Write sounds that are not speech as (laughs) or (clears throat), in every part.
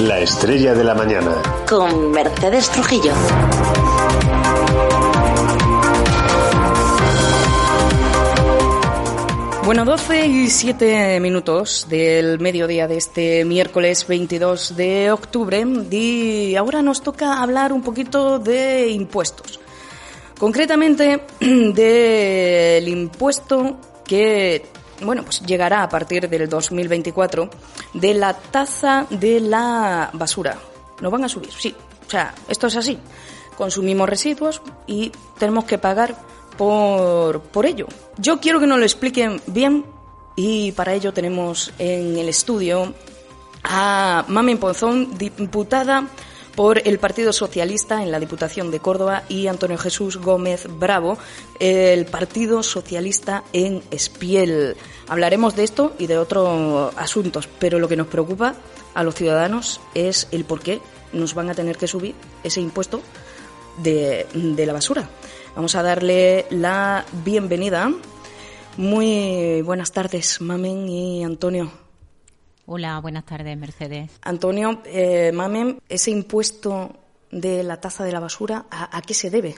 La estrella de la mañana. Con Mercedes Trujillo. Bueno, 12 y 7 minutos del mediodía de este miércoles 22 de octubre y ahora nos toca hablar un poquito de impuestos. Concretamente (clears throat) del impuesto que bueno, pues llegará a partir del 2024 de la tasa de la basura. ¿Nos van a subir? Sí. O sea, esto es así. Consumimos residuos y tenemos que pagar por, por ello. Yo quiero que nos lo expliquen bien y para ello tenemos en el estudio a Mami Ponzón, diputada por el Partido Socialista en la Diputación de Córdoba y Antonio Jesús Gómez Bravo, el Partido Socialista en Espiel. Hablaremos de esto y de otros asuntos, pero lo que nos preocupa a los ciudadanos es el por qué nos van a tener que subir ese impuesto de, la basura. Vamos a darle la bienvenida. Muy buenas tardes, Mamen y Antonio. Hola, buenas tardes, Mercedes. Antonio, eh, Mamen, ese impuesto de la taza de la basura, ¿a, qué se debe?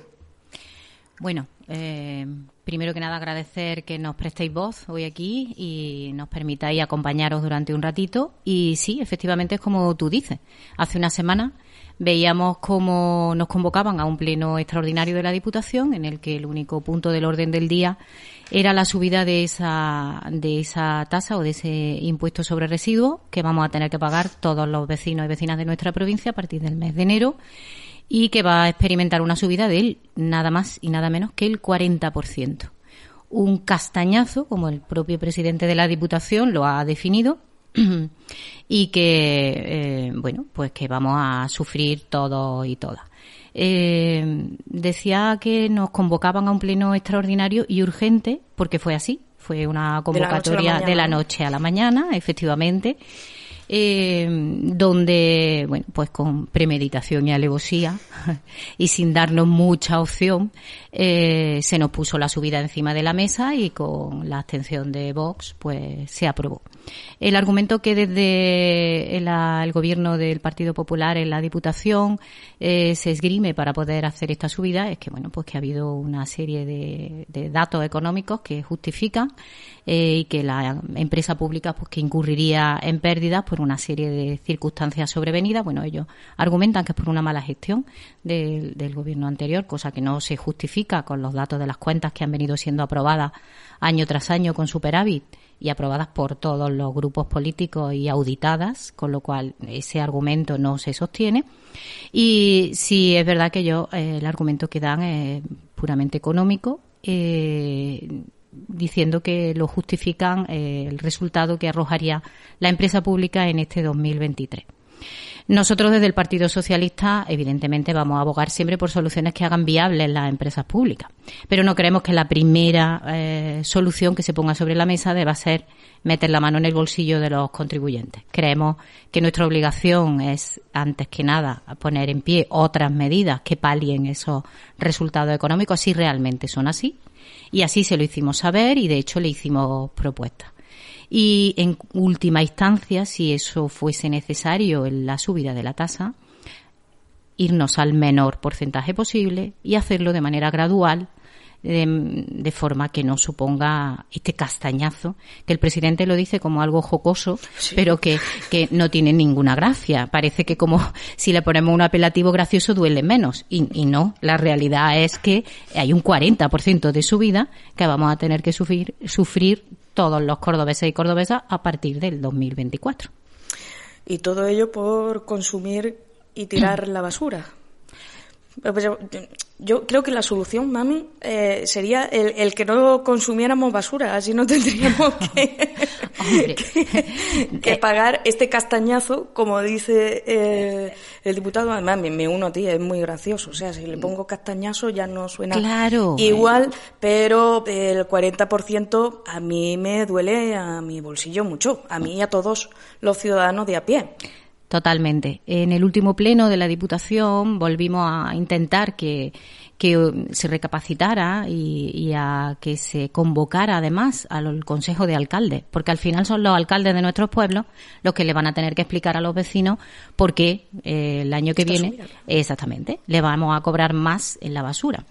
Bueno, eh, primero que nada agradecer que nos prestéis voz hoy aquí y nos permitáis acompañaros durante un ratito. Y sí, efectivamente es como tú dices. Hace una semana veíamos cómo nos convocaban a un pleno extraordinario de la Diputación, en el que el único punto del orden del día era la subida de esa, de esa tasa o de ese impuesto sobre residuos que vamos a tener que pagar todos los vecinos y vecinas de nuestra provincia a partir del mes de enero y que va a experimentar una subida del nada más y nada menos que el 40%. Un castañazo, como el propio presidente de la Diputación lo ha definido, (clears throat) y que, eh, bueno, pues que vamos a sufrir todos y todas. Eh, decía que nos convocaban a un pleno extraordinario y urgente, porque fue así, fue una convocatoria de la noche a la mañana, efectivamente, eh, donde, bueno, pues con premeditación y alevosía (laughs) y sin darnos mucha opción, eh, se nos puso la subida encima de la mesa y con la abstención de Vox, pues se aprobó. El argumento que desde el, gobierno del Partido Popular en la Diputación eh, se esgrime para poder hacer esta subida es que, bueno, pues que ha habido una serie de, datos económicos que justifican eh, y que la empresa pública, pues que incurriría en pérdidas por una serie de circunstancias sobrevenidas. Bueno, ellos argumentan que es por una mala gestión del, gobierno anterior, cosa que no se justifica con los datos de las cuentas que han venido siendo aprobadas año tras año con superávit y aprobadas por todos los grupos políticos y auditadas, con lo cual ese argumento no se sostiene. Y sí es verdad que yo eh, el argumento que dan es puramente económico. Eh, diciendo que lo justifican eh, el resultado que arrojaría la empresa pública en este 2023. Nosotros desde el Partido Socialista, evidentemente, vamos a abogar siempre por soluciones que hagan viables las empresas públicas. Pero no creemos que la primera eh, solución que se ponga sobre la mesa deba ser meter la mano en el bolsillo de los contribuyentes. Creemos que nuestra obligación es, antes que nada, poner en pie otras medidas que palien esos resultados económicos si realmente son así. Y así se lo hicimos saber y, de hecho, le hicimos propuestas y en última instancia, si eso fuese necesario en la subida de la tasa, irnos al menor porcentaje posible y hacerlo de manera gradual, de, forma que no suponga este castañazo, que el presidente lo dice como algo jocoso, pero que, que no tiene ninguna gracia. Parece que como si le ponemos un apelativo gracioso duele menos. Y, y no, la realidad es que hay un 40% de subida que vamos a tener que sufrir, sufrir todos los cordobeses y cordobesas a partir del 2024. Y todo ello por consumir y tirar la basura. Pues yo, creo que la solución, mami, eh, sería el, que no consumiéramos basura, así no tendríamos (laughs) que, que, pagar este castañazo, como dice eh, el diputado. Además, me, uno a ti, es muy gracioso. O sea, si le pongo castañazo ya no suena igual, pero el 40% a mí me duele a mi bolsillo mucho, a mí y a todos los ciudadanos de a pie. Totalmente. En el último pleno de la Diputación volvimos a intentar que que um, se recapacitara y, a que se convocara además al Consejo de Alcaldes, porque al final son los alcaldes de nuestros pueblos los que le van a tener que explicar a los vecinos por qué eh, el año que viene, exactamente, le vamos a cobrar más en la basura.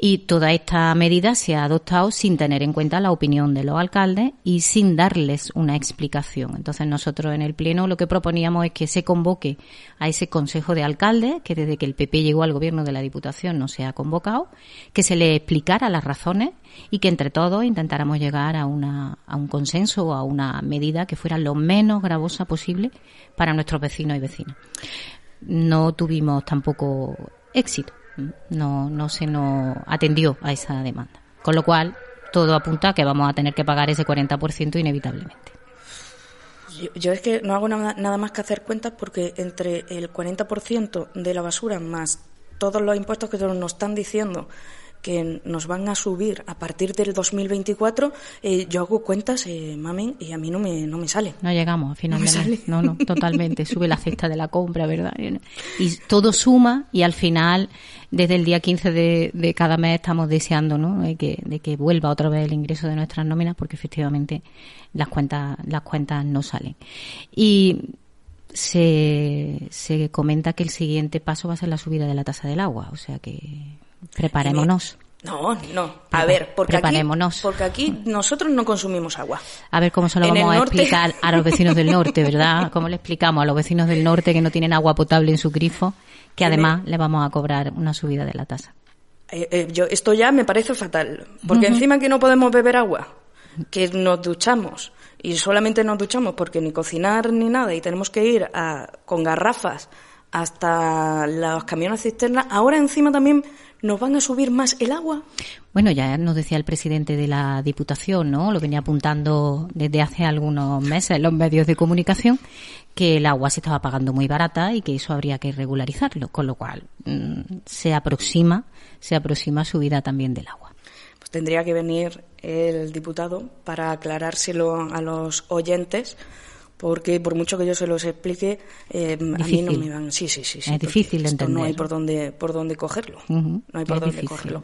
Y toda esta medida se ha adoptado sin tener en cuenta la opinión de los alcaldes y sin darles una explicación. Entonces nosotros en el Pleno lo que proponíamos es que se convoque a ese Consejo de Alcaldes, que desde que el PP llegó al gobierno de la Diputación no se ha convocado, que se le explicara las razones y que entre todos intentáramos llegar a, una, a un consenso o a una medida que fuera lo menos gravosa posible para nuestros vecinos y vecinas. No tuvimos tampoco éxito no, no se nos atendió a esa demanda. Con lo cual, todo apunta a que vamos a tener que pagar ese 40% inevitablemente. Yo, es que no hago nada, nada más que hacer cuentas porque entre el 40% de la basura más todos los impuestos que nos están diciendo que nos van a subir a partir del 2024, eh, yo hago cuentas, eh, mamen, y a mí no me, no me sale. No llegamos a final de No, no, (laughs) totalmente. Sube la cesta de la compra, ¿verdad? Y todo suma y al final, desde el día 15 de, de cada mes estamos deseando, ¿no? De que, de que vuelva otra vez el ingreso de nuestras nóminas porque efectivamente las cuentas, las cuentas no salen. Y se, se comenta que el siguiente paso va a ser la subida de la tasa del agua, o sea que Preparémonos. No, no. A ver, porque aquí, porque aquí nosotros no consumimos agua. A ver cómo se lo vamos a explicar a los vecinos del norte, ¿verdad? (laughs) ¿Cómo le explicamos a los vecinos del norte que no tienen agua potable en su grifo, que además le vamos a cobrar una subida de la tasa? Eh, eh, yo, esto ya me parece fatal, porque encima que no podemos beber agua, que nos duchamos y solamente nos duchamos porque ni cocinar ni nada y tenemos que ir a, con garrafas hasta los camiones cisternas, ahora encima también nos van a subir más el agua. Bueno, ya nos decía el presidente de la Diputación, ¿no? Lo venía apuntando desde hace algunos meses en los medios de comunicación, que el agua se estaba pagando muy barata y que eso habría que regularizarlo, con lo cual mm, se aproxima, se aproxima subida también del agua. Pues tendría que venir el diputado para aclarárselo a los oyentes porque por mucho que yo se los explique, eh, a mí no me van. Sí, sí, sí. es difícil de entender. No hay por dónde, por dónde cogerlo. No hay por dónde cogerlo.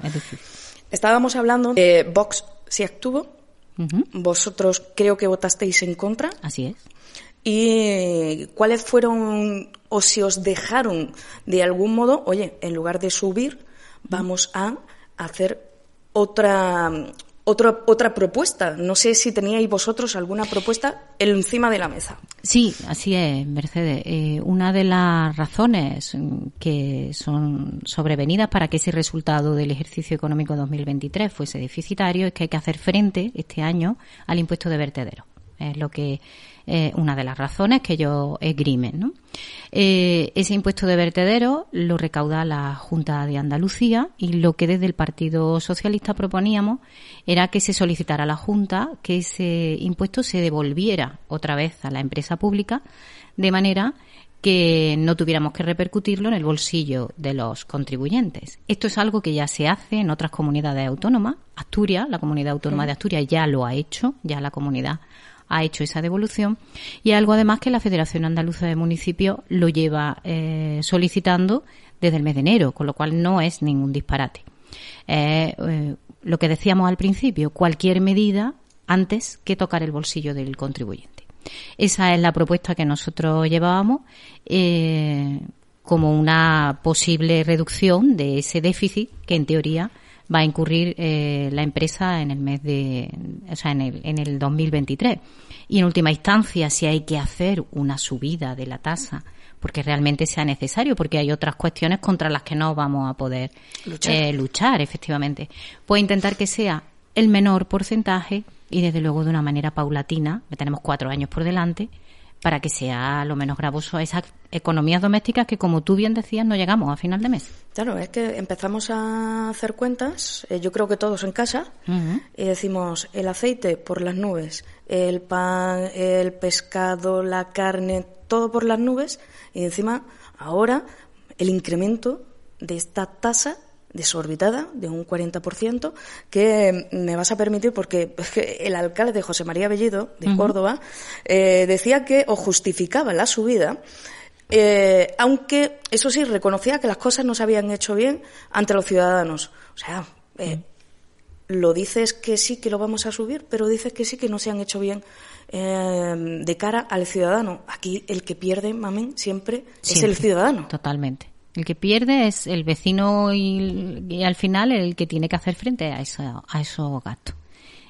Estábamos hablando de Vox si actuó. Vosotros creo que votasteis en contra. Así es. ¿Y cuáles fueron o si os dejaron de algún modo, oye, en lugar de subir, vamos a hacer otra otra, otra propuesta. No sé si teníais vosotros alguna propuesta encima de la mesa. Sí, así es, Mercedes. Eh, una de las razones que son sobrevenidas para que ese resultado del ejercicio económico 2023 fuese deficitario es que hay que hacer frente este año al impuesto de vertedero. Es lo que eh, una de las razones que ellos esgrimen. ¿no? Eh, ese impuesto de vertedero lo recauda la Junta de Andalucía y lo que desde el Partido Socialista proponíamos era que se solicitara a la Junta que ese impuesto se devolviera otra vez a la empresa pública de manera que no tuviéramos que repercutirlo en el bolsillo de los contribuyentes. Esto es algo que ya se hace en otras comunidades autónomas. Asturias, la comunidad autónoma de Asturias ya lo ha hecho, ya la comunidad ha hecho esa devolución y algo además que la Federación Andaluza de Municipios lo lleva eh, solicitando desde el mes de enero, con lo cual no es ningún disparate. Eh, lo que decíamos al principio, cualquier medida antes que tocar el bolsillo del contribuyente. Esa es la propuesta que nosotros llevábamos eh, como una posible reducción de ese déficit que en teoría va a incurrir eh, la empresa en el mes de, o sea, en el, en el 2023. Y en última instancia, si hay que hacer una subida de la tasa, porque realmente sea necesario, porque hay otras cuestiones contra las que no vamos a poder luchar, eh, luchar efectivamente, pues intentar que sea el menor porcentaje y desde luego de una manera paulatina, que tenemos cuatro años por delante, para que sea lo menos gravoso a esas economías domésticas que, como tú bien decías, no llegamos a final de mes. Claro, es que empezamos a hacer cuentas, eh, yo creo que todos en casa, y decimos el aceite por las nubes, el pan, el pescado, la carne, todo por las nubes, y encima ahora el incremento de esta tasa desorbitada de un 40%, que me vas a permitir porque el alcalde José María Bellido de Córdoba eh, decía que o justificaba la subida Eh, aunque, eso sí, reconocía que las cosas no se habían hecho bien ante los ciudadanos. O sea, eh, lo dices que sí que lo vamos a subir, pero dices que sí que no se han hecho bien eh, de cara al ciudadano. Aquí el que pierde, mamen, siempre, es el ciudadano. Totalmente. El que pierde es el vecino y, al final el que tiene que hacer frente a, a esos gastos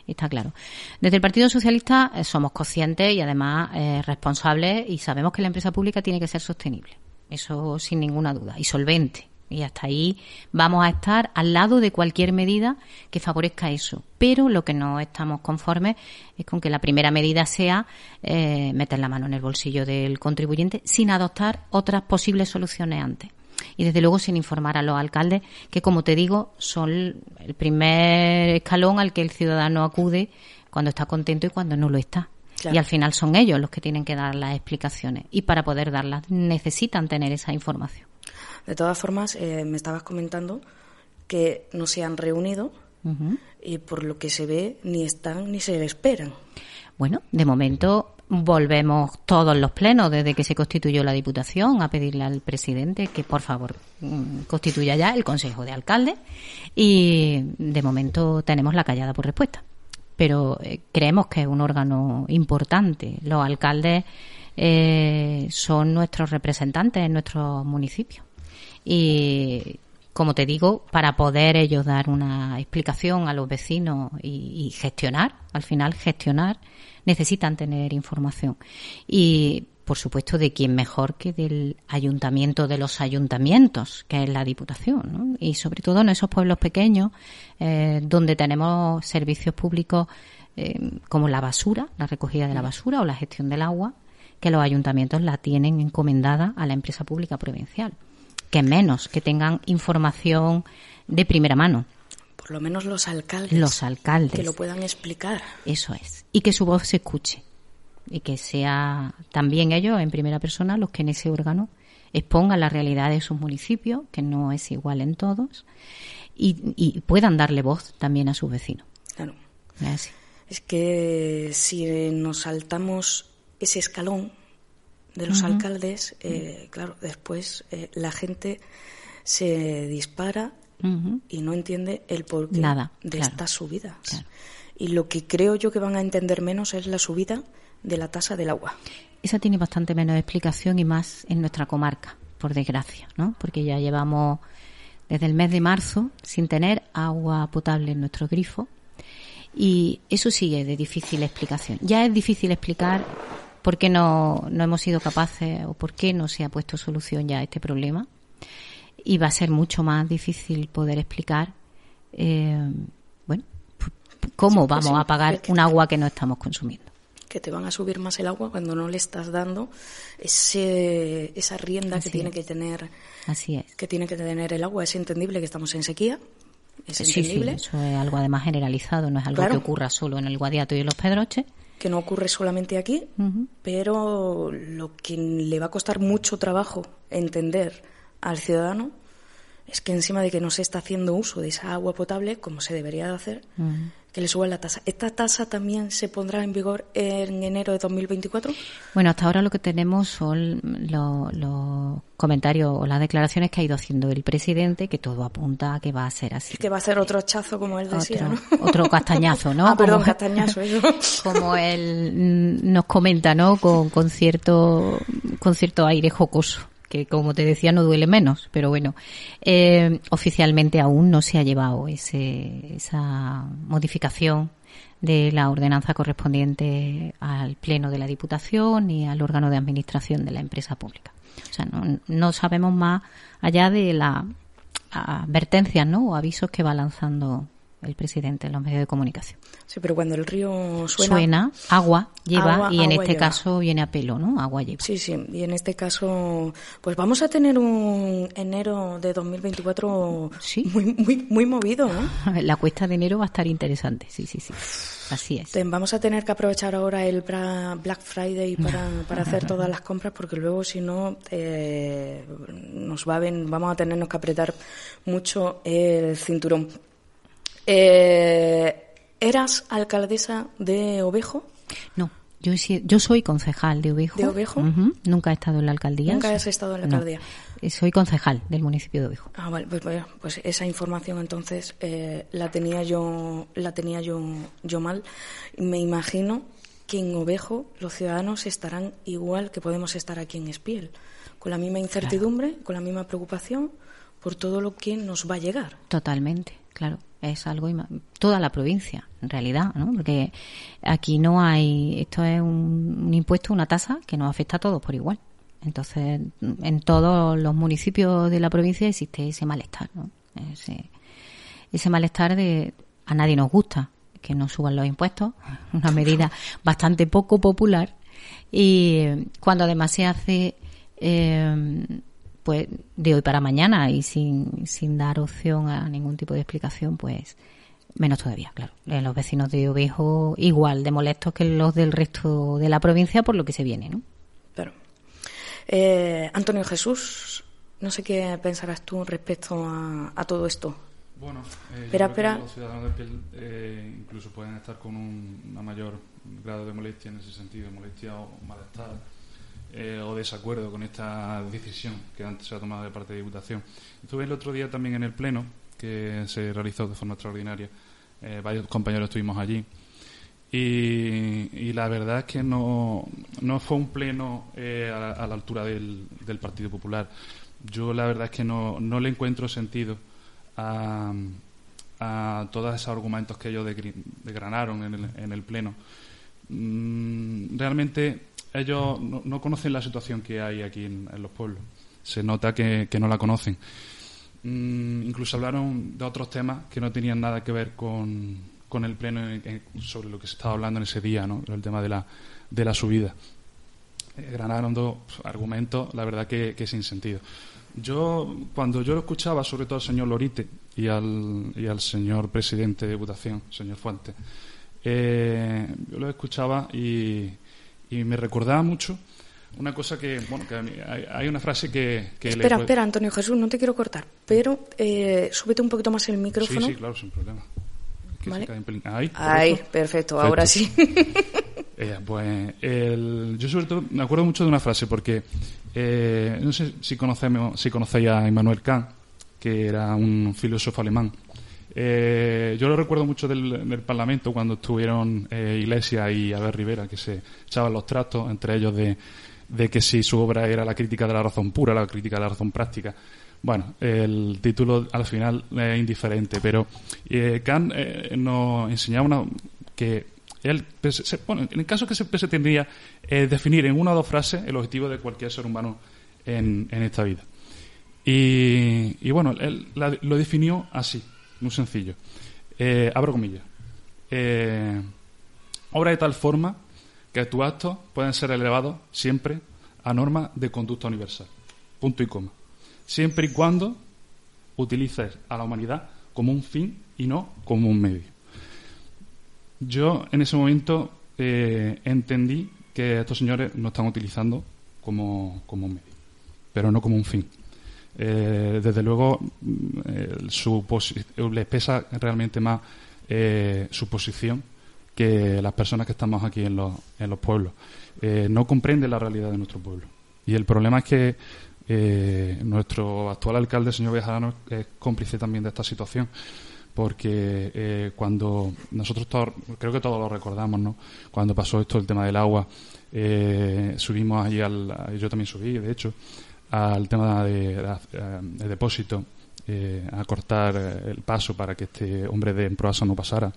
está claro. Desde el Partido Socialista eh, somos conscientes y además eh, responsables y sabemos que la empresa pública tiene que ser sostenible. Eso sin ninguna duda. Y solvente. Y hasta ahí vamos a estar al lado de cualquier medida que favorezca eso. Pero lo que no estamos conformes es con que la primera medida sea eh, meter la mano en el bolsillo del contribuyente sin adoptar otras posibles soluciones antes y desde luego sin informar a los alcaldes, que como te digo, son el primer escalón al que el ciudadano acude cuando está contento y cuando no lo está. Y al final son ellos los que tienen que dar las explicaciones. Y para poder darlas necesitan tener esa información. De todas formas, eh, me estabas comentando que no se han reunido y por lo que se ve ni están ni se esperan. Bueno, de momento volvemos todos los plenos desde que se constituyó la Diputación a pedirle al presidente que por favor mm, constituya ya el Consejo de Alcaldes y de momento tenemos la callada por respuesta. Pero eh, creemos que es un órgano importante. Los alcaldes eh, son nuestros representantes en nuestros municipios. Y como te digo, para poder ellos dar una explicación a los vecinos y gestionar, al final gestionar, necesitan tener información. Y, por supuesto, de quién mejor que del ayuntamiento de los ayuntamientos, que es la Diputación, y sobre todo en esos pueblos pequeños eh, donde tenemos servicios públicos eh, como la basura, la recogida de la basura o la gestión del agua, que los ayuntamientos la tienen encomendada a la empresa pública provincial. Que menos que tengan información de primera mano. Por lo menos los alcaldes. Los alcaldes. Que lo puedan explicar. Eso es. Y que su voz se escuche. Y que sea también ellos, en primera persona, los que en ese órgano expongan la realidad de sus municipios, que no es igual en todos, y, puedan darle voz también a sus vecinos. Claro. Es que si nos saltamos ese escalón de los alcaldes, eh, claro, después eh, la gente se dispara y no entiende el porqué de esta subida. Y lo que creo yo que van a entender menos es la subida de la tasa del agua. Esa tiene bastante menos explicación y más en nuestra comarca, por desgracia, ¿no? Porque ya llevamos desde el mes de marzo sin tener agua potable en nuestro grifo y eso sigue de difícil explicación. Ya es difícil explicar por qué no, no hemos sido capaces o por qué no se ha puesto solución ya a este problema y va a ser mucho más difícil poder explicar, eh, bueno, cómo pues vamos a pagar un agua que no estamos consumiendo. Que te van a subir más el agua cuando no le estás dando ese, esa rienda que tiene que tener. Así es. Que tiene que tener el agua. Es entendible que estamos en sequía. Es entendible. eso es algo además generalizado, no es algo que ocurra solo en el Guadiato y en los Pedroches que no ocurre solamente aquí, pero lo que le va a costar mucho trabajo entender al ciudadano es que encima de que no se está haciendo uso de esa agua potable como se debería de hacer, que le suba la tasa. ¿Esta tasa también se pondrá en vigor en enero de 2024? Bueno, hasta ahora lo que tenemos son los, comentarios o las declaraciones que ha ido haciendo el presidente, que todo apunta a que va a ser así. Que va a ser otro hachazo, como él decía, otro, ¿no? Otro castañazo, ¿no? (laughs) ah, perdón, castañazo, eso. (laughs) Como él nos comenta, ¿no? Con, con, cierto, con cierto aire jocoso que como te decía no duele menos, pero bueno, eh, oficialmente aún no se ha llevado ese, esa modificación de la ordenanza correspondiente al Pleno de la Diputación y al órgano de administración de la empresa pública. O sea, no, no sabemos más allá de las advertencias ¿no? o avisos que va lanzando el presidente en los medios de comunicación. Sí, pero cuando el río suena... Suena, agua lleva, y en este caso viene a pelo, ¿no? Agua lleva. Sí, sí, y en este caso, pues vamos a tener un enero de 2024 ¿Sí? muy, muy, muy movido, ¿no? (laughs) La cuesta de enero va a estar interesante, sí, sí, sí. Así es. Vamos a tener que aprovechar ahora el Black Friday para, (laughs) para hacer todas las compras porque luego si no eh, nos va a ven, vamos a tenernos que apretar mucho el cinturón. Eh, ¿Eras alcaldesa de Ovejo? No, Yo, yo soy concejal de Ovejo. ¿De Ovejo? Nunca he estado en la alcaldía. ¿Nunca has estado en la alcaldía? Eh, soy concejal del municipio de Ovejo. Ah, vale, pues, pues esa información entonces eh, la tenía yo la tenía yo, yo mal. Me imagino que en Ovejo los ciudadanos estarán igual que podemos estar aquí en Espiel, con la misma incertidumbre, con la misma preocupación por todo lo que nos va a llegar. Totalmente, claro es algo toda la provincia en realidad ¿no? porque aquí no hay esto es un, impuesto una tasa que nos afecta a todos por igual entonces en todos los municipios de la provincia existe ese malestar ¿no? ese, ese malestar de a nadie nos gusta que no suban los impuestos (laughs) una medida bastante poco popular y cuando además se hace eh, pues de hoy para mañana y sin, sin dar opción a ningún tipo de explicación, pues menos todavía, claro. Eh, los vecinos de Ovejo igual de molestos que los del resto de la provincia por lo que se viene, ¿no? Claro. Eh, Antonio Jesús, no sé qué pensarás tú respecto a, todo esto. Bueno, eh, espera, espera. los ciudadanos de piel eh, incluso pueden estar con un mayor grado de molestia en ese sentido, molestia o malestar eh, o desacuerdo con esta decisión que antes se ha tomado de parte de Diputación. Estuve el otro día también en el Pleno, que se realizó de forma extraordinaria. Eh, varios compañeros estuvimos allí. Y, la verdad es que no, no fue un pleno eh, a, la altura del, Partido Popular. Yo la verdad es que no, no le encuentro sentido a, a todos esos argumentos que ellos degranaron en el, en el pleno. Mm, realmente ellos no, conocen la situación que hay aquí en, los pueblos. Se nota que, no la conocen. Mm, incluso hablaron de otros temas que no tenían nada que ver con, el pleno sobre lo que se estaba hablando en ese día, ¿no? el tema de la, de la subida. Eh, granaron dos argumentos, la verdad que, sin sentido. Yo, cuando yo lo escuchaba, sobre todo al señor Lorite y al, señor presidente de Diputación, señor Fuente, eh, yo lo escuchaba y, y me recordaba mucho una cosa que, bueno, que hay, una frase que... espera, espera, Antonio Jesús, no te quiero cortar, pero eh, súbete un poquito más el micrófono. Sí, sí, claro, sin problema. Ahí, Ahí perfecto, ahora sí. (laughs) (laughs) Eh, pues yo sobre todo me acuerdo mucho de una frase porque eh, no sé si conocemos si conocéis a Immanuel Kant que era un filósofo alemán eh, yo lo recuerdo mucho del, Parlamento cuando estuvieron eh, Iglesias y Abel Rivera, que se echaban los tratos entre ellos de, que si su obra era la crítica de la razón pura, la crítica de la razón práctica. Bueno, el título al final es indiferente, pero eh, Kant eh, nos enseñaba que él, en el caso que se pretendría definir en una o dos frases el objetivo de cualquier ser humano en, esta vida. Y, bueno, él lo definió así muy sencillo. Eh, abro comillas. Eh, obra de tal forma que tus actos pueden ser elevados siempre a normas de conducta universal. Punto y coma. Siempre y cuando utilices a la humanidad como un fin y no como un medio. Yo en ese momento eh, entendí que estos señores no están utilizando como, como un medio, pero no como un fin. Eh, desde luego mm, su les pesa realmente más eh, su posición que las personas que estamos aquí en los, en los pueblos. Eh, no comprende la realidad de nuestro pueblo. Y el problema es que nuestro actual alcalde, señor Bejarano, es cómplice también de esta situación. Porque cuando nosotros creo que todos lo recordamos, ¿no? Cuando pasó esto, el tema del agua, subimos allí al. Yo también subí, de hecho, al tema de, eh, depósito, eh, a cortar eh, el paso para que este hombre de Emproasa no pasara.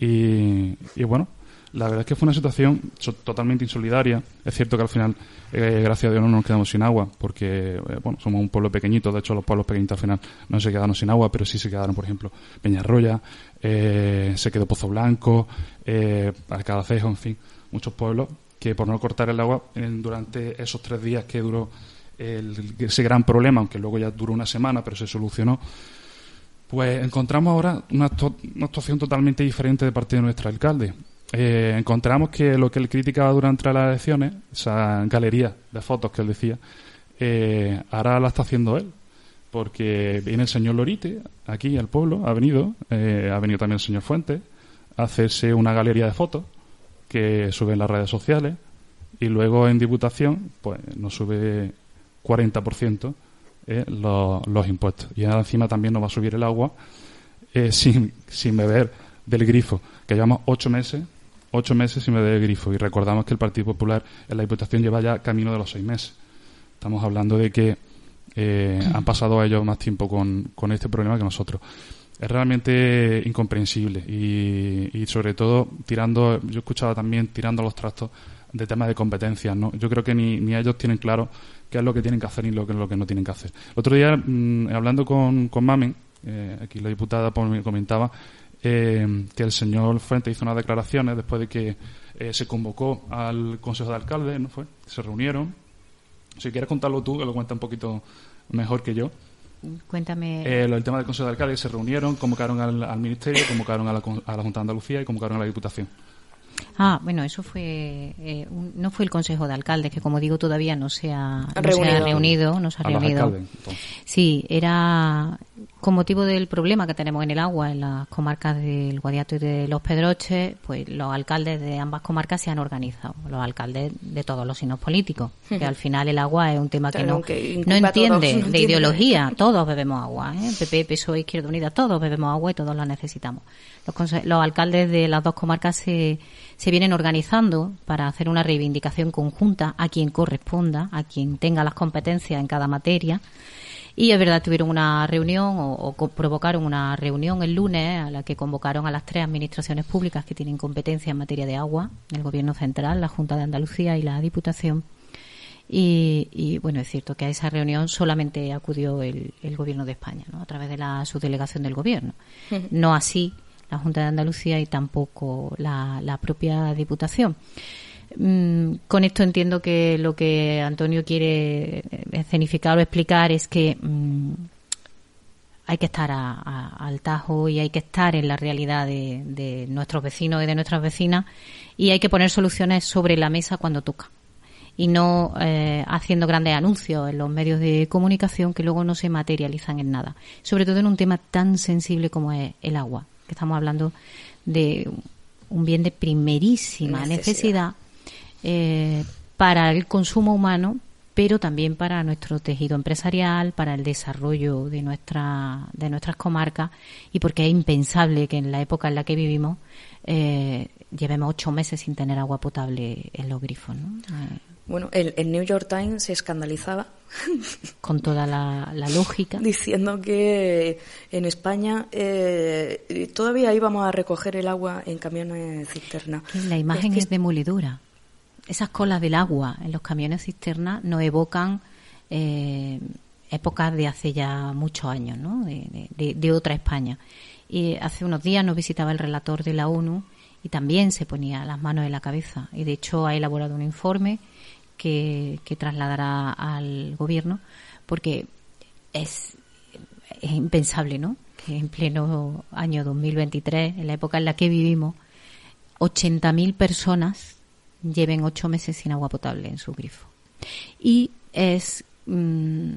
Y, bueno, la verdad es que fue una situación totalmente insolidaria. Es cierto que al final, gracias a Dios, no nos quedamos sin agua, porque bueno, somos un pueblo pequeñito. De hecho, los pueblos pequeñitos al final no se quedaron sin agua, pero sí se quedaron, por ejemplo, Peñarroya, se quedó Pozo Blanco, eh, en fin, muchos pueblos que por no cortar el agua durante esos tres días que duró ese gran problema, aunque luego ya duró una semana, pero se solucionó, pues encontramos ahora una, actuación totalmente diferente de parte de nuestro alcalde. Eh, encontramos que lo que él criticaba durante las elecciones, esa galería de fotos que él decía, eh, ahora la está haciendo él. Porque viene el señor Lorite aquí al pueblo, ha venido, eh, ha venido también el señor Fuentes a hacerse una galería de fotos que sube en las redes sociales y luego en Diputación pues nos sube 40% eh, los, los impuestos. Y encima también nos va a subir el agua eh, (laughs) sin, sin beber del grifo, que llevamos ocho meses, ocho meses sin beber del grifo. Y recordamos que el Partido Popular en la Diputación lleva ya camino de los seis meses. Estamos hablando de que eh, (clears throat) han pasado ellos más tiempo con, con este problema que nosotros. Es realmente incomprensible y, y sobre todo tirando, yo escuchaba también tirando los trastos de temas de competencias, ¿no? Yo creo que ni, ni ellos tienen claro qué es lo que tienen que hacer y lo que es lo que no tienen que hacer. El otro día, mm, hablando con, con Mamen, eh, aquí la diputada me comentaba eh, que el señor Fuente hizo unas declaraciones después de que eh, se convocó al Consejo de Alcaldes, ¿no fue? Se reunieron. Si quieres contarlo tú, que lo cuenta un poquito mejor que yo. Cuéntame. Eh, el tema del Consejo de Alcaldes se reunieron, convocaron al, al Ministerio, convocaron a la, a la Junta de Andalucía y convocaron a la Diputación. Ah, bueno, eso fue. Eh, un- no fue el Consejo de Alcaldes, que como digo, todavía no se ha, no se ha Reunido. reunido. No se ha A los reunido. alcaldes. Sí, era con motivo del problema que tenemos en el agua en las comarcas del Guadiato y de Los Pedroches, pues los alcaldes de ambas comarcas se han organizado, los alcaldes de todos los signos políticos, que al final el agua es un tema que no, que no todos, entiende (laughs) de ideología, todos bebemos agua, ¿eh? PP, PSOE, Izquierda Unida, todos bebemos agua y todos la necesitamos. Los, los alcaldes de las dos comarcas se, se vienen organizando para hacer una reivindicación conjunta a quien corresponda, a quien tenga las competencias en cada materia. Y es verdad, tuvieron una reunión o, o provocaron una reunión el lunes a la que convocaron a las tres administraciones públicas que tienen competencia en materia de agua, el Gobierno Central, la Junta de Andalucía y la Diputación. Y, y, bueno, es cierto que a esa reunión solamente acudió el, el Gobierno de España, ¿no? a través de la subdelegación del Gobierno. No así la Junta de Andalucía y tampoco la, la propia Diputación. Mm, con esto entiendo que lo que Antonio quiere eh, escenificar o explicar es que mm, hay que estar a- a- al tajo y hay que estar en la realidad de, nuestros vecinos y de nuestras vecinas y hay que poner soluciones sobre la mesa cuando toca y no eh, haciendo grandes anuncios en los medios de comunicación que luego no se materializan en nada. Sobre todo en un tema tan sensible como es el agua, que estamos hablando de un bien de primerísima Necesidad. necesidad, eh, para el consumo humano, pero también para nuestro tejido empresarial, para el desarrollo de, nuestra, de nuestras comarcas y porque es impensable que en la época en la que vivimos eh, llevemos ocho meses sin tener agua potable en los grifos. ¿no? Eh, Bueno, el, el New York Times se escandalizaba (laughs) con toda la, la lógica. diciendo que en España eh, todavía íbamos a recoger el agua en camiones cisterna. Que la imagen que es demolidora. Esas colas del agua en los camiones cisterna nos evocan eh, épocas de hace ya muchos años, ¿no? de- de- de otra España. Y hace unos días nos visitaba el relator de la ONU y también se ponía las manos en la cabeza. Y de hecho ha elaborado un informe que, que trasladará al gobierno porque es, impensable, ¿no? Que en pleno año 2023, en la época en la que vivimos, 80.000 personas lleven ocho meses sin agua potable en su grifo. Y es mm,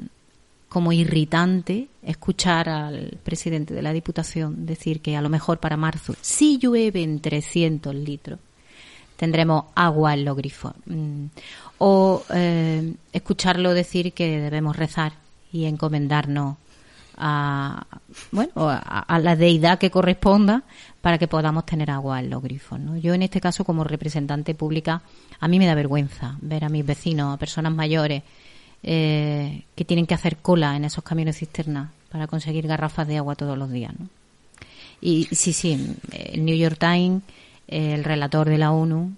como irritante escuchar al presidente de la Diputación decir que a lo mejor para marzo, si llueven 300 litros, tendremos agua en los grifos. Mm. O eh, escucharlo decir que debemos rezar y encomendarnos a, bueno, a, a la deidad que corresponda para que podamos tener agua en los grifos. ¿no? Yo en este caso como representante pública a mí me da vergüenza ver a mis vecinos, a personas mayores eh, que tienen que hacer cola en esos camiones cisternas para conseguir garrafas de agua todos los días. ¿no? Y sí, sí, el New York Times, el relator de la ONU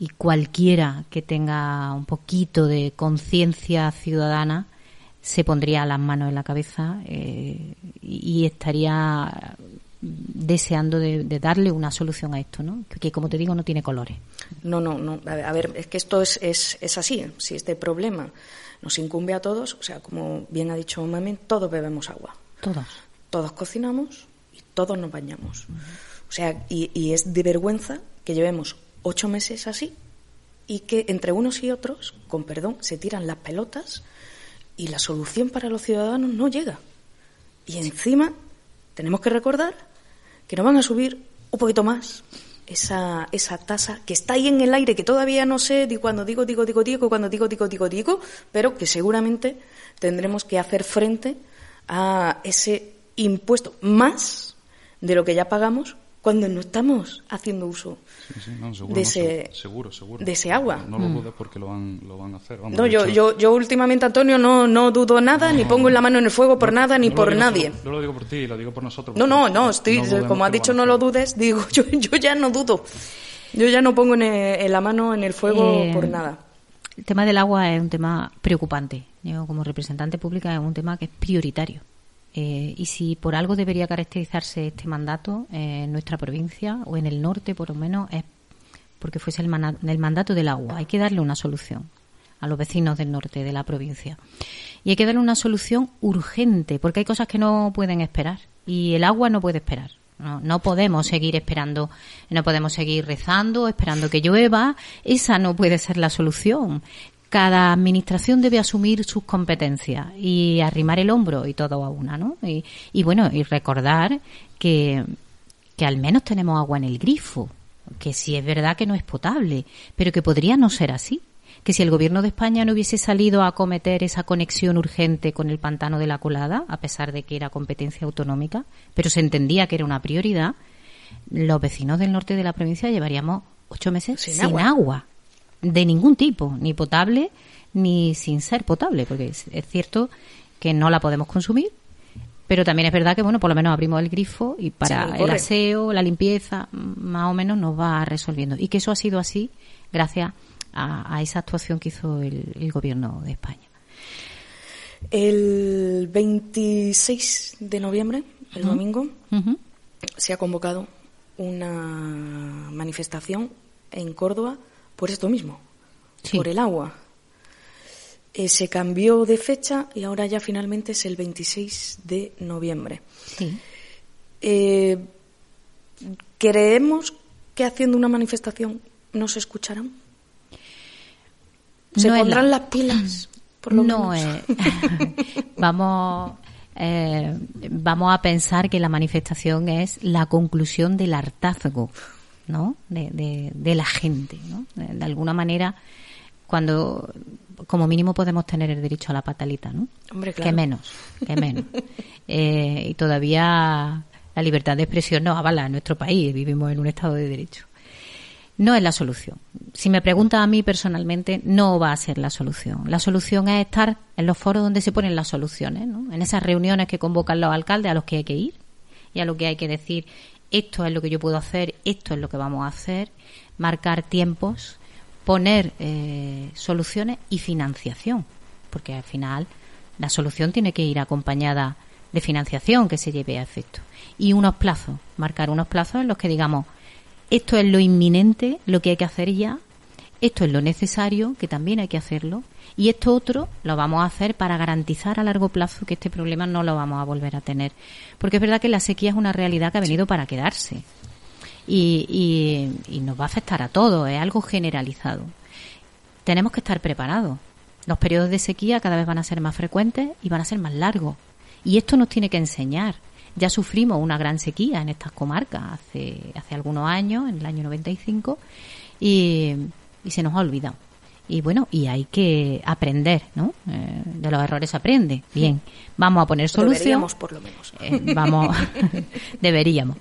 y cualquiera que tenga un poquito de conciencia ciudadana se pondría las manos en la cabeza eh, y, estaría deseando de, darle una solución a esto, ¿no? Que, como te digo no tiene colores. No, no, no. A ver, es que esto es, es, es así. Si este problema nos incumbe a todos, o sea, como bien ha dicho Mami, todos bebemos agua. Todos. Todos cocinamos y todos nos bañamos. O sea, y, y es de vergüenza que llevemos ocho meses así y que entre unos y otros, con perdón, se tiran las pelotas y la solución para los ciudadanos no llega. Y encima tenemos que recordar que nos van a subir un poquito más esa, esa tasa que está ahí en el aire, que todavía no sé di cuando digo, digo, digo, digo, cuando digo, digo, digo, digo, pero que seguramente tendremos que hacer frente a ese impuesto más de lo que ya pagamos cuando no estamos haciendo uso de, ese, seguro, seguro, de ese agua. No, lo dudes porque lo van, lo van a hacer. no, yo, yo, yo últimamente, Antonio, no, no dudo nada, ni pongo la mano en el fuego por nada, ni por nadie. no lo digo por ti, lo digo por nosotros. No, no, no, estoy, como ha dicho, no lo dudes, digo, (laughs) yo, yo ya no dudo. Yo ya no pongo en, la mano en el fuego eh, por nada. El tema del agua es un tema preocupante. Yo, como representante pública, es un tema que es prioritario. Eh, y si por algo debería caracterizarse este mandato en nuestra provincia o en el norte, por lo menos, es porque fuese el, mandato del agua. Hay que darle una solución a los vecinos del norte de la provincia. Y hay que darle una solución urgente, porque hay cosas que no pueden esperar. Y el agua no puede esperar. No, no, podemos seguir esperando, no podemos seguir rezando, esperando que llueva. Esa no puede ser la solución cada administración debe asumir sus competencias y arrimar el hombro y todo a una, ¿no? Y, bueno, y recordar que, que al menos tenemos agua en el grifo, que sí es verdad que no es potable, pero que podría no ser así. Que si el gobierno de España no hubiese salido a acometer esa conexión urgente con el pantano de la colada, a pesar de que era competencia autonómica, pero se entendía que era una prioridad, los vecinos del norte de la provincia llevaríamos ocho meses sin, agua de ningún tipo, ni potable ni sin ser potable, porque es, cierto que no la podemos consumir, pero también es verdad que, bueno, por lo menos abrimos el grifo y para el aseo, la limpieza, más o menos nos va resolviendo. Y que eso ha sido así gracias a, esa actuación que hizo el, gobierno de España. El 26 de noviembre, el domingo, se ha convocado una manifestación en Córdoba por esto mismo, por el agua. Eh, se cambió de fecha y ahora ya finalmente es el 26 de noviembre. Eh, ¿Creemos que haciendo una manifestación no se escucharán? ¿Se pondrán las pilas? Por lo no, eh, (laughs) vamos, vamos a pensar que la manifestación es la conclusión del hartazgo ¿no? De, de, la gente, ¿no? De, alguna manera, cuando como mínimo podemos tener el derecho a la patalita, ¿no? Hombre, Que menos, que menos. (laughs) eh, y todavía la libertad de expresión no avala en nuestro país, vivimos en un Estado de Derecho. No es la solución. Si me pregunta a mí personalmente, no va a ser la solución. La solución es estar en los foros donde se ponen las soluciones, ¿no? en esas reuniones que convocan los alcaldes a los que hay que ir y a lo que hay que decir esto es lo que yo puedo hacer, esto es lo que vamos a hacer, marcar tiempos, poner eh, soluciones y financiación, porque al final la solución tiene que ir acompañada de financiación que se lleve a efecto. Y unos plazos, marcar unos plazos en los que digamos esto es lo inminente, lo que hay que hacer ya, esto es lo necesario, que también hay que hacerlo, y esto otro lo vamos a hacer para garantizar a largo plazo que este problema no lo vamos a volver a tener. Porque es verdad que la sequía es una realidad que ha venido para quedarse. Y, y, nos va a afectar a todos, es algo generalizado. Tenemos que estar preparados. Los periodos de sequía cada vez van a ser más frecuentes y van a ser más largos. Y esto nos tiene que enseñar. Ya sufrimos una gran sequía en estas comarcas hace, hace algunos años, en el año 95, y, y se nos ha olvidado y bueno, y hay que aprender, ¿no? Eh, de los errores aprende. Bien, vamos a poner solución. Deberíamos, por lo menos. Eh, vamos, (laughs) deberíamos.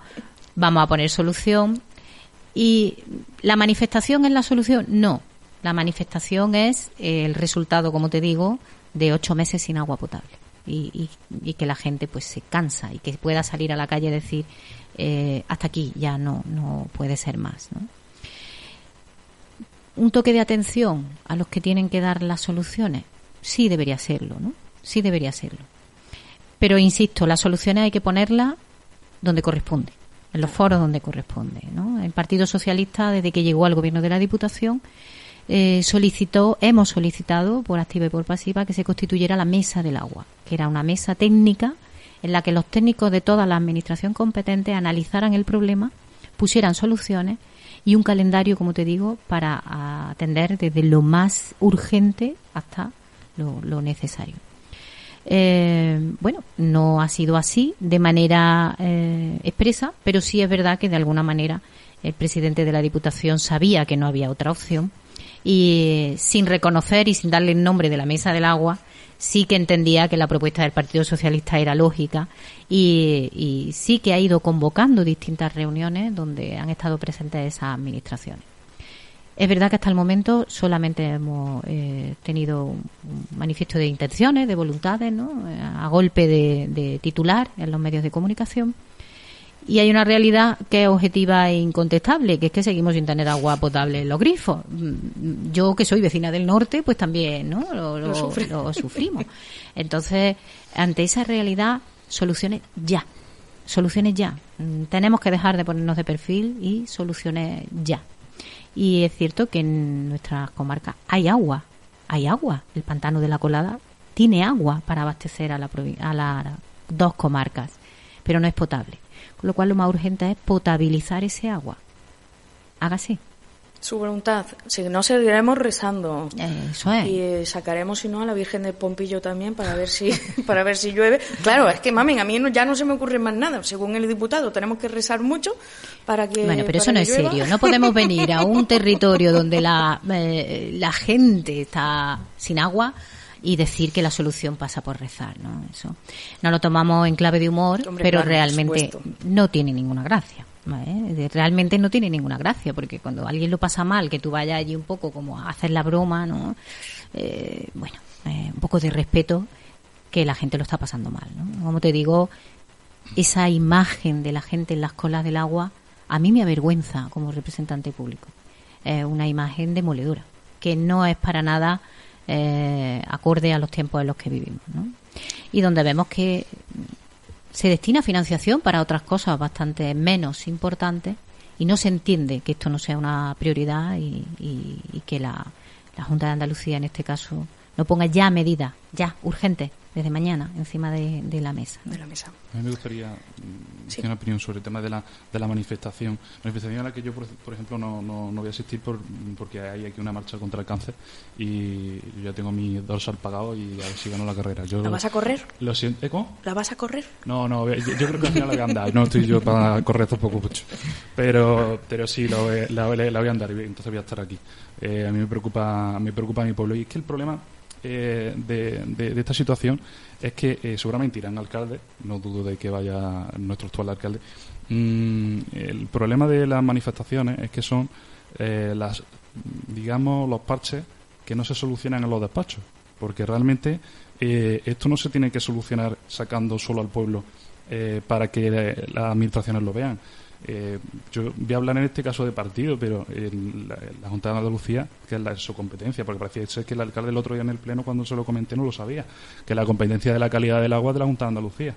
Vamos a poner solución. ¿Y la manifestación es la solución? No. La manifestación es el resultado, como te digo, de ocho meses sin agua potable. Y, y, que la gente pues se cansa y que pueda salir a la calle y decir eh, hasta aquí ya no no puede ser más ¿no? Un toque de atención a los que tienen que dar las soluciones, sí debería serlo, ¿no? Sí debería serlo. Pero insisto, las soluciones hay que ponerlas donde corresponde, en los foros donde corresponde, ¿no? El Partido Socialista, desde que llegó al gobierno de la Diputación, eh, solicitó, hemos solicitado por activa y por pasiva que se constituyera la mesa del agua, que era una mesa técnica en la que los técnicos de toda la administración competente analizaran el problema, pusieran soluciones y un calendario, como te digo, para atender desde lo más urgente hasta lo, necesario. Eh, bueno, no ha sido así de manera eh, expresa, pero sí es verdad que de alguna manera el presidente de la Diputación sabía que no había otra opción y sin reconocer y sin darle el nombre de la mesa del agua, sí que entendía que la propuesta del Partido Socialista era lógica y, sí que ha ido convocando distintas reuniones donde han estado presentes esas administraciones. Es verdad que hasta el momento solamente hemos eh, tenido un manifiesto de intenciones, de voluntades, ¿no? a golpe de titular en los medios de comunicación y hay una realidad que es objetiva e incontestable, que es que seguimos sin tener agua potable en los grifos. Mm, yo, que soy vecina del norte, pues también ¿no? lo, sufrimos. Entonces, ante esa realidad, soluciones ya. Soluciones ya. Mm, tenemos que dejar de ponernos de perfil y soluciones ya. Y es cierto que en nuestras comarcas hay agua. Hay agua. El pantano de la colada tiene agua para abastecer a, la, a las dos comarcas, pero no es potable con lo cual lo más urgente es potabilizar ese agua. Hágase. Su voluntad. Si no, seguiremos rezando. Eso es. Y eh, sacaremos, si no, a la Virgen del Pompillo también para ver si (laughs) para ver si llueve. Claro, es que, mami, a mí ya no se me ocurre más nada. Según el diputado, tenemos que rezar mucho para que. Bueno, pero eso no es serio. No podemos venir a un (laughs) territorio donde la, eh, la gente está sin agua y decir que la solución pasa por rezar, ¿no? Eso no lo tomamos en clave de humor, pero realmente no tiene ninguna gracia. Realmente no tiene ninguna gracia, porque cuando alguien lo pasa mal, que tú vayas allí un poco como a hacer la broma, ¿no? Eh, bueno, eh, un poco de respeto que la gente lo está pasando mal, ¿no? Como te digo, esa imagen de la gente en las colas del agua, a mí me avergüenza como representante público. Es una imagen demoledora, que no es para nada eh, acorde a los tiempos en los que vivimos. Y donde vemos que se destina financiación para otras cosas bastante menos importantes y no se entiende que esto no sea una prioridad y, que la, la Junta de Andalucía en este caso no ponga ya medidas, ya, urgentes, desde mañana encima de, la mesa. De la mesa. A mí me gustaría mm, decir una opinión sobre el tema de la, de la manifestación. Manifestación a la que yo, por, ejemplo, no, no, voy a asistir por, porque hay aquí una marcha contra el cáncer y yo ya tengo mi dorsal pagado y a ver si gano la carrera. Yo, ¿La vas a correr? Lo siento. ¿Eh, ¿Cómo? ¿La vas a correr? No, no, yo, creo que al final la voy a andar. No estoy yo para correr tampoco mucho. Pero, pero sí, la, la, voy a andar y entonces voy a estar aquí. Eh, a mí me preocupa, me preocupa mi pueblo y es que el problema eh, de, esta situación es que eh, seguramente irán alcaldes, no dudo de que vaya nuestro actual alcalde. Mm, el problema de las manifestaciones es que son eh, las, digamos, los parches que no se solucionan en los despachos, porque realmente esto no se tiene que solucionar sacando solo al pueblo para que las administraciones lo vean. Eh, yo voy a hablar en este caso de partido, pero la, Junta de Andalucía, que es la, su competencia, porque parecía ser que el alcalde el otro día en el Pleno, cuando se lo comenté, no lo sabía, que la competencia de la calidad del agua de la Junta de Andalucía.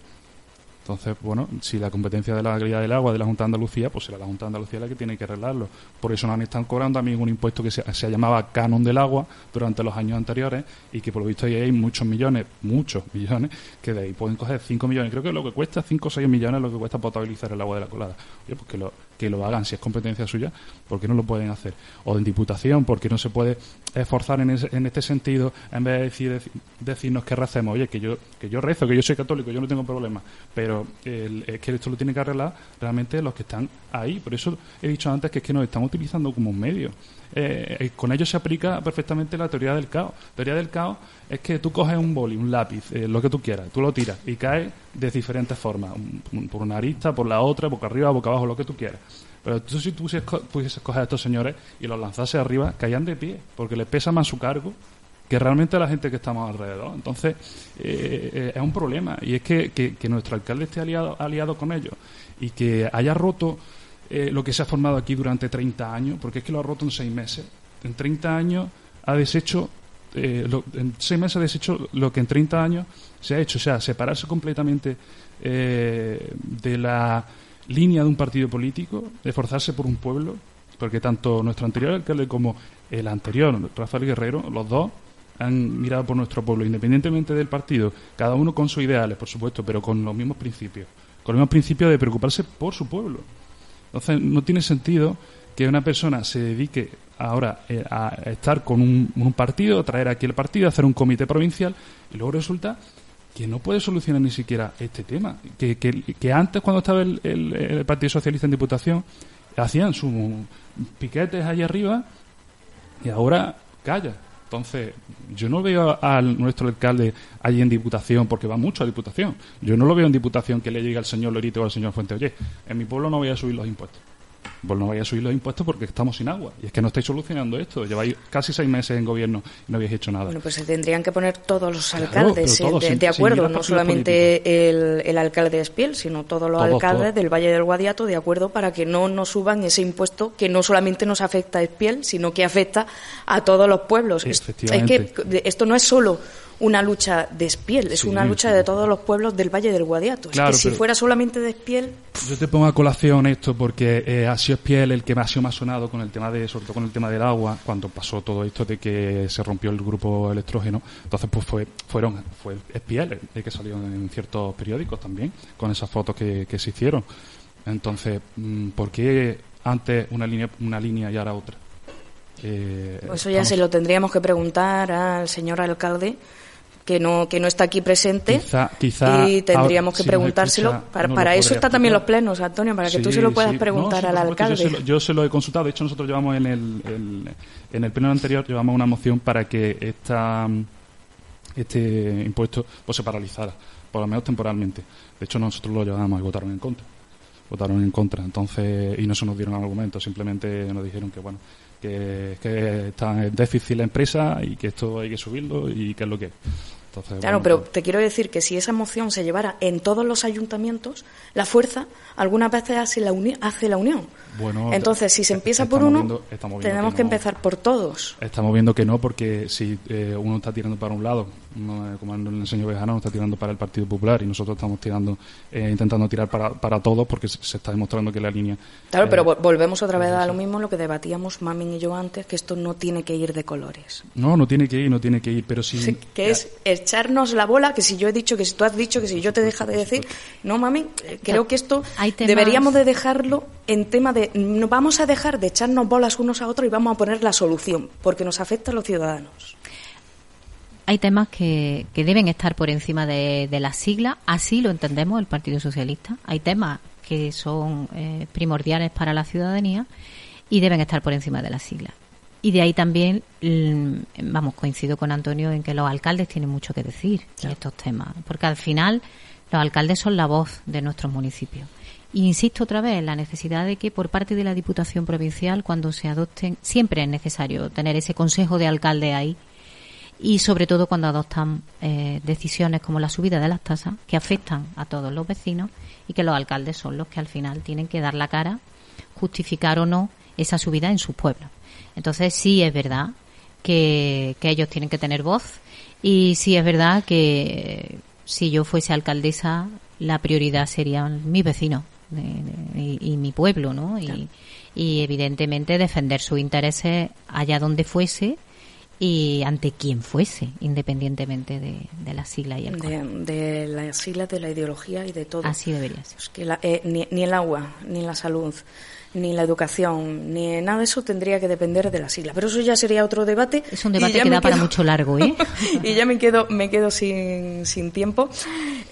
Entonces, bueno, si la competencia de la calidad del agua de la Junta de Andalucía, pues será la Junta de Andalucía la que tiene que arreglarlo. Por eso no han estado cobrando a mí un impuesto que se, llamaba canon del agua durante los años anteriores y que por lo visto ahí hay muchos millones, muchos millones, que de ahí pueden coger 5 millones. Creo que lo que cuesta 5 o 6 millones lo que cuesta potabilizar el agua de la colada. Oye, pues que lo, que lo hagan si es competencia suya, ¿por qué no lo pueden hacer? O en diputación, porque no se puede esforzar en, en este sentido en vez de decir, decirnos que recemos? Oye, que yo, que yo rezo, que yo soy católico, yo no tengo problema, pero es que esto lo tiene que arreglar realmente los que están ahí. Por eso he dicho antes que es que nos están utilizando como un medio. Eh, eh, con ello se aplica perfectamente la teoría del caos. La teoría del caos es que tú coges un boli, un lápiz, eh, lo que tú quieras, tú lo tiras y cae de diferentes formas, por una arista, por la otra, boca arriba, boca abajo, lo que tú quieras. Pero tú si tú pudieses coger a estos señores y los lanzase arriba, caían de pie, porque les pesa más su cargo que realmente la gente que estamos alrededor. Entonces, es un problema. Y es que, que, nuestro alcalde esté aliado, aliado con ellos y que haya roto eh, lo que se ha formado aquí durante 30 años, porque es que lo ha roto en seis meses. En 30 años ha deshecho, eh, en seis meses ha deshecho lo que en 30 años se ha hecho, o sea, separarse completamente eh, de la línea de un partido político, esforzarse por un pueblo, porque tanto nuestro anterior alcalde como el anterior, Rafael Guerrero, los dos han mirado por nuestro pueblo, independientemente del partido, cada uno con sus ideales, por supuesto, pero con los mismos principios, con los mismos principios de preocuparse por su pueblo. Entonces, no tiene sentido que una persona se dedique ahora eh, a estar con un, partido, traer aquí el partido, hacer un comité provincial, y luego resulta que no puede solucionar ni siquiera este tema. Que, que, antes, cuando estaba el, Partido Socialista en Diputación, hacían sus piquetes allá arriba y ahora calla. Entonces, yo no veo al nuestro alcalde allí en Diputación, porque va mucho a Diputación. Yo no lo veo en Diputación que le llegue al señor Lorito o al señor Fuente. Oye, en mi pueblo no voy a subir los impuestos pues no vaya a subir los impuestos porque estamos sin agua. Y es que no estáis solucionando esto. Lleváis casi seis meses en gobierno y no habéis hecho nada. Bueno, pues se tendrían que poner todos los alcaldes eh, de, acuerdo, no solamente el, alcalde de Espiel, sino todos los alcaldes del Valle del Guadiato de acuerdo para que no nos suban ese impuesto que no solamente nos afecta a Espiel, sino que afecta a todos los pueblos. Es, es que esto no es solo una lucha de Espiel, es una lucha de todos los pueblos del Valle del Guadiato. es que si fuera solamente de Espiel... Yo te pongo a colación esto porque eh, ha sido Espiel el que me ha sido más sonado con el tema de, sobre todo con el tema del agua, cuando pasó todo esto de que se rompió el grupo electrógeno. Entonces, pues fue, fueron, fue Espiel el que salió en ciertos periódicos también, con esas fotos que, se hicieron. Entonces, mm, ¿por qué antes una línea, una línea y ahora otra? Eh, eso ya se lo tendríamos que preguntar al señor alcalde que no que no está aquí presente y tendríamos que preguntárselo. para, eso están también los plenos, Antonio, para que tú se lo puedas preguntar al alcalde. Yo se, lo, he consultado. De hecho, nosotros llevamos en el, en el pleno anterior llevamos una moción para que esta este impuesto pues, se paralizara, por lo menos temporalmente. De hecho, nosotros lo llevamos y votaron en contra. Votaron en contra. Entonces, y no se nos dieron argumentos, simplemente nos dijeron que, bueno, que, que está en déficit la empresa y que esto hay que subirlo y que es lo que es claro, pero pues te quiero decir que si esa moción se llevara en todos los ayuntamientos, la fuerza algunas veces hace la, hace la unión. Bueno, Entonces, si se empieza por uno, tenemos que, empezar por todos. Estamos viendo que no, porque si eh, uno está tirando para un lado, eh, como el señor Bejano está tirando para el Partido Popular y nosotros estamos tirando, eh, intentando tirar para, para todos, porque se, está demostrando que la línea. Claro, pero volvemos otra vez a lo mismo, lo que debatíamos Mamin y yo antes, que esto no tiene que ir de colores. No, no tiene que ir, no tiene que ir, pero sí. que es echarnos la bola, que si yo he dicho, que si tú has dicho, que si yo te deja de decir, no, mami, creo que esto deberíamos de dejarlo en tema de, no vamos a dejar de echarnos bolas unos a otros y vamos a poner la solución, porque nos afecta a los ciudadanos. Hay temas que, que deben estar por encima de, de las siglas, así lo entendemos el Partido Socialista. Hay temas que son eh, primordiales para la ciudadanía y deben estar por encima de las siglas. Y de ahí también, mm, vamos, coincido con Antonio en que los alcaldes tienen mucho que decir en estos temas, porque al final los alcaldes son la voz de nuestros municipios. Insisto otra vez en la necesidad de que por parte de la Diputación Provincial, cuando se adopten, siempre es necesario tener ese consejo de alcalde ahí y sobre todo cuando adoptan eh, decisiones como la subida de las tasas que afectan a todos los vecinos y que los alcaldes son los que al final tienen que dar la cara, justificar o no esa subida en sus pueblos. Entonces sí es verdad que, ellos tienen que tener voz y sí es verdad que si yo fuese alcaldesa la prioridad serían mis vecinos y, mi pueblo, ¿no? Y, evidentemente defender sus intereses allá donde fuese y ante quien fuese, independientemente de, de la sigla y el de, de la sigla, de la ideología y de todo. Así debería ser. que eh, ni, ni el agua, ni la salud, ni la educación, ni nada de eso tendría que depender de la sigla. Pero eso ya sería otro debate. Es un debate que da para mucho largo, ¿eh? (laughs) y ya me quedo, me quedo sin, sin tiempo.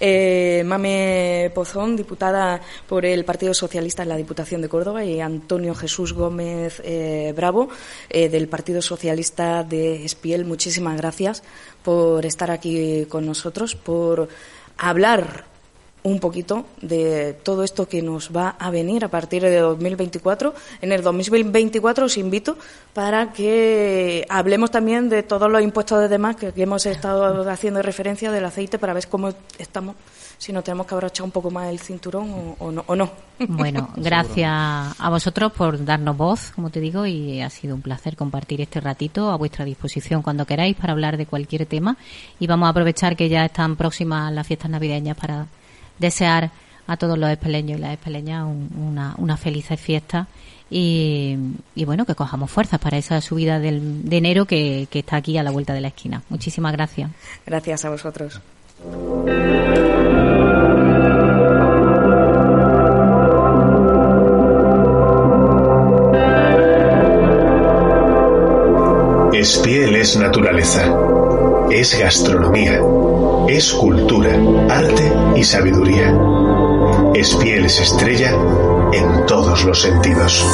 Eh, Mame Pozón, diputada por el Partido Socialista en la Diputación de Córdoba, y Antonio Jesús Gómez eh, Bravo, eh, del Partido Socialista de Espiel. Muchísimas gracias por estar aquí con nosotros, por hablar un poquito de todo esto que nos va a venir a partir de 2024. En el 2024 os invito para que hablemos también de todos los impuestos de demás que, hemos estado haciendo referencia del aceite para ver cómo estamos, si nos tenemos que abrochar un poco más el cinturón o, no, o no. Bueno, (laughs) gracias a vosotros por darnos voz, como te digo, y ha sido un placer compartir este ratito a vuestra disposición cuando queráis para hablar de cualquier tema. Y vamos a aprovechar que ya están próximas las fiestas navideñas para desear a todos los espeleños y las espeleñas una, una feliz fiesta y, y, bueno, que cojamos fuerzas para esa subida del, de enero que, que está aquí a la vuelta de la esquina. Muchísimas gracias. Gracias a vosotros. Espiel es naturaleza, es gastronomía es cultura, arte y sabiduría. Espiel es estrella en todos los sentidos.